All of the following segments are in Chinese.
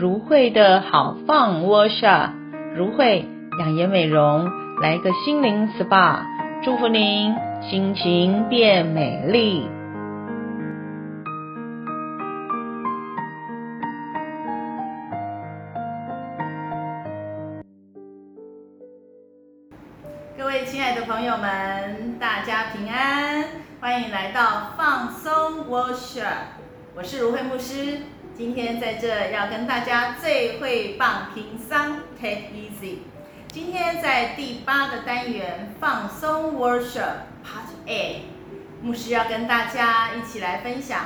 如慧的好 Fun Workshop，如慧养颜美容，来个心灵 SPA，祝福您心情变美丽。各位亲爱的朋友们，大家平安，欢迎来到放松 w o r s h i p 我是如慧牧师。今天在这要跟大家最会放轻松，Take easy。今天在第八个单元放松 Workshop Part A，牧师要跟大家一起来分享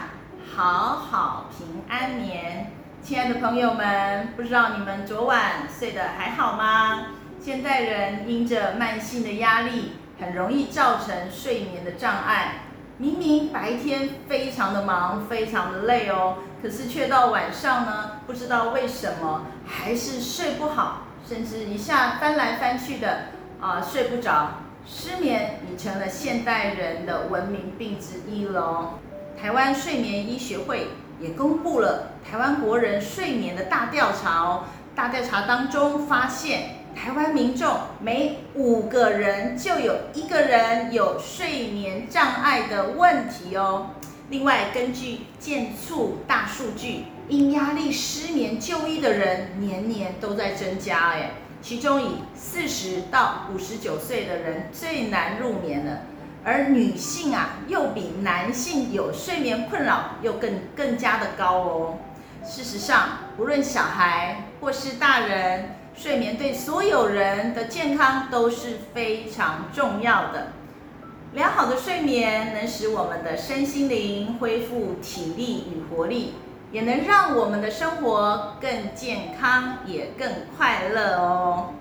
好好平安眠。亲爱的朋友们，不知道你们昨晚睡得还好吗？现代人因着慢性的压力，很容易造成睡眠的障碍。明明白天非常的忙，非常的累哦，可是却到晚上呢，不知道为什么还是睡不好，甚至一下翻来翻去的啊、睡不着。失眠已成了现代人的文明病之一了哦。台湾睡眠医学会也公布了台湾国人睡眠的大调查哦，大调查当中发现。台湾民众每五个人就有一个人有睡眠障碍的问题哦。另外，根据健促大数据，因压力失眠就医的人年年都在增加哎。其中以四十到五十九岁的人最难入眠了，而女性啊又比男性有睡眠困扰又更更加的高哦。事实上，无论小孩或是大人。睡眠对所有人的健康都是非常重要的。良好的睡眠能使我们的身心灵恢复体力与活力，也能让我们的生活更健康，也更快乐哦。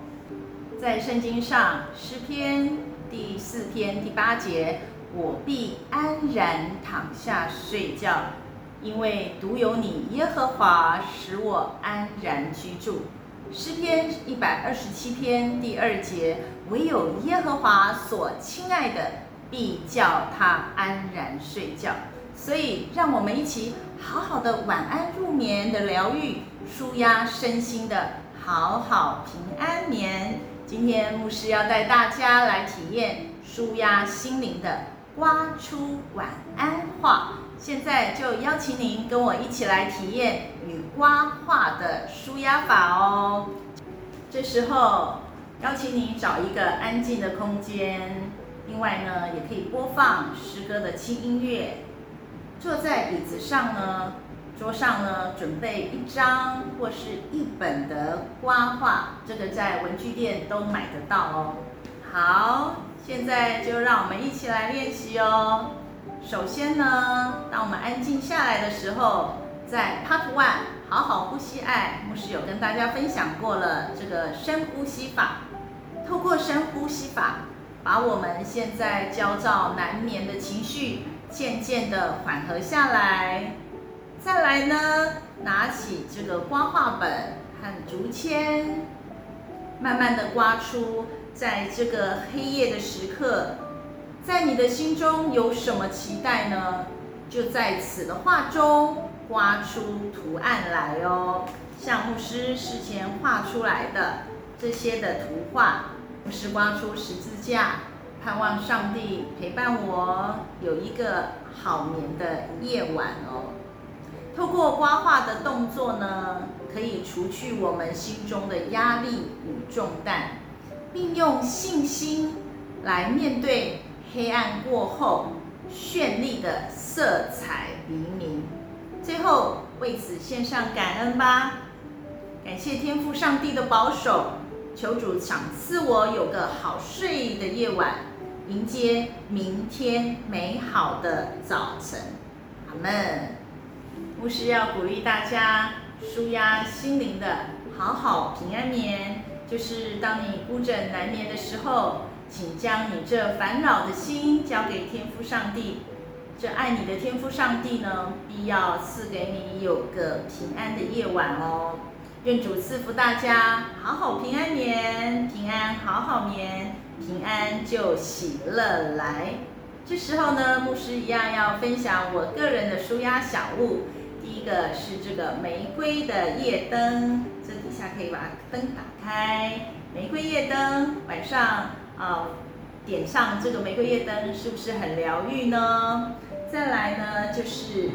在圣经上，诗篇第四篇第八节：“我必安然躺下睡觉，因为独有你耶和华使我安然居住。”诗篇一百二十七篇第二节，唯有耶和华所亲爱的，必叫他安然睡觉。所以，让我们一起好好的晚安入眠的疗愈，舒压身心的好好平安眠。今天牧师要带大家来体验舒压心灵的刮出晚安话。现在就邀请您跟我一起来体验与刮画的舒压法哦。这时候邀请你找一个安静的空间，另外呢，也可以播放诗歌的轻音乐。坐在椅子上呢，桌上呢，准备一张或是一本的刮画，这个在文具店都买得到哦。好，现在就让我们一起来练习哦。首先呢，当我们安静下来的时候，在 Part One 好好呼吸爱，牧师有跟大家分享过了这个深呼吸法。透过深呼吸法，把我们现在焦躁难眠的情绪渐渐的缓和下来。再来呢，拿起这个刮画本和竹签，慢慢的刮出，在这个黑夜的时刻。在你的心中有什么期待呢？就在此的画中刮出图案来哦。像牧师事前画出来的这些的图画，牧师刮出十字架，盼望上帝陪伴我有一个好眠的夜晚哦。透过刮画的动作呢，可以除去我们心中的压力与重担，并用信心来面对。黑暗过后，绚丽的色彩黎明。最后为此献上感恩吧，感谢天父上帝的保守，求主赏赐我有个好睡的夜晚，迎接明天美好的早晨。阿门。牧师要鼓励大家，舒压心灵的好好平安眠，就是当你孤枕难眠的时候。请将你这烦恼的心交给天父上帝，这爱你的天父上帝呢，必要赐给你有个平安的夜晚哦。愿主赐福大家，好好平安眠，平安好好眠，平安就喜乐来。这时候呢，牧师一样要分享我个人的舒压小物。第一个是这个玫瑰的夜灯，这底下可以把灯打开，玫瑰夜灯，晚上啊、点上这个玫瑰夜灯，是不是很疗愈呢？再来呢，就是、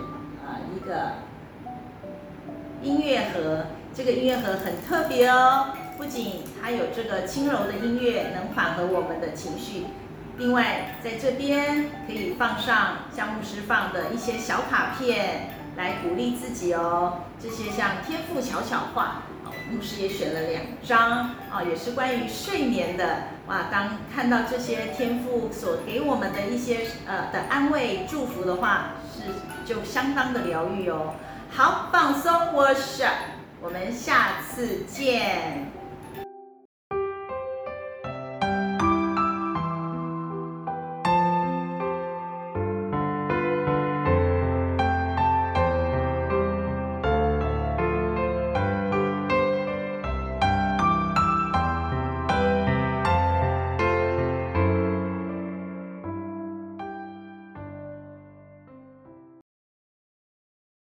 呃、一个音乐盒，这个音乐盒很特别哦，不仅它有这个轻柔的音乐，能缓和我们的情绪。另外，在这边可以放上像牧师放的一些小卡片，来鼓励自己哦。这些像天父巧巧话，牧师也选了两张啊，也是关于睡眠的。哇，当看到这些天赋所给我们的一些呃的安慰祝福的话，是就相当的疗愈哦。好，放松，我是，我们下次见。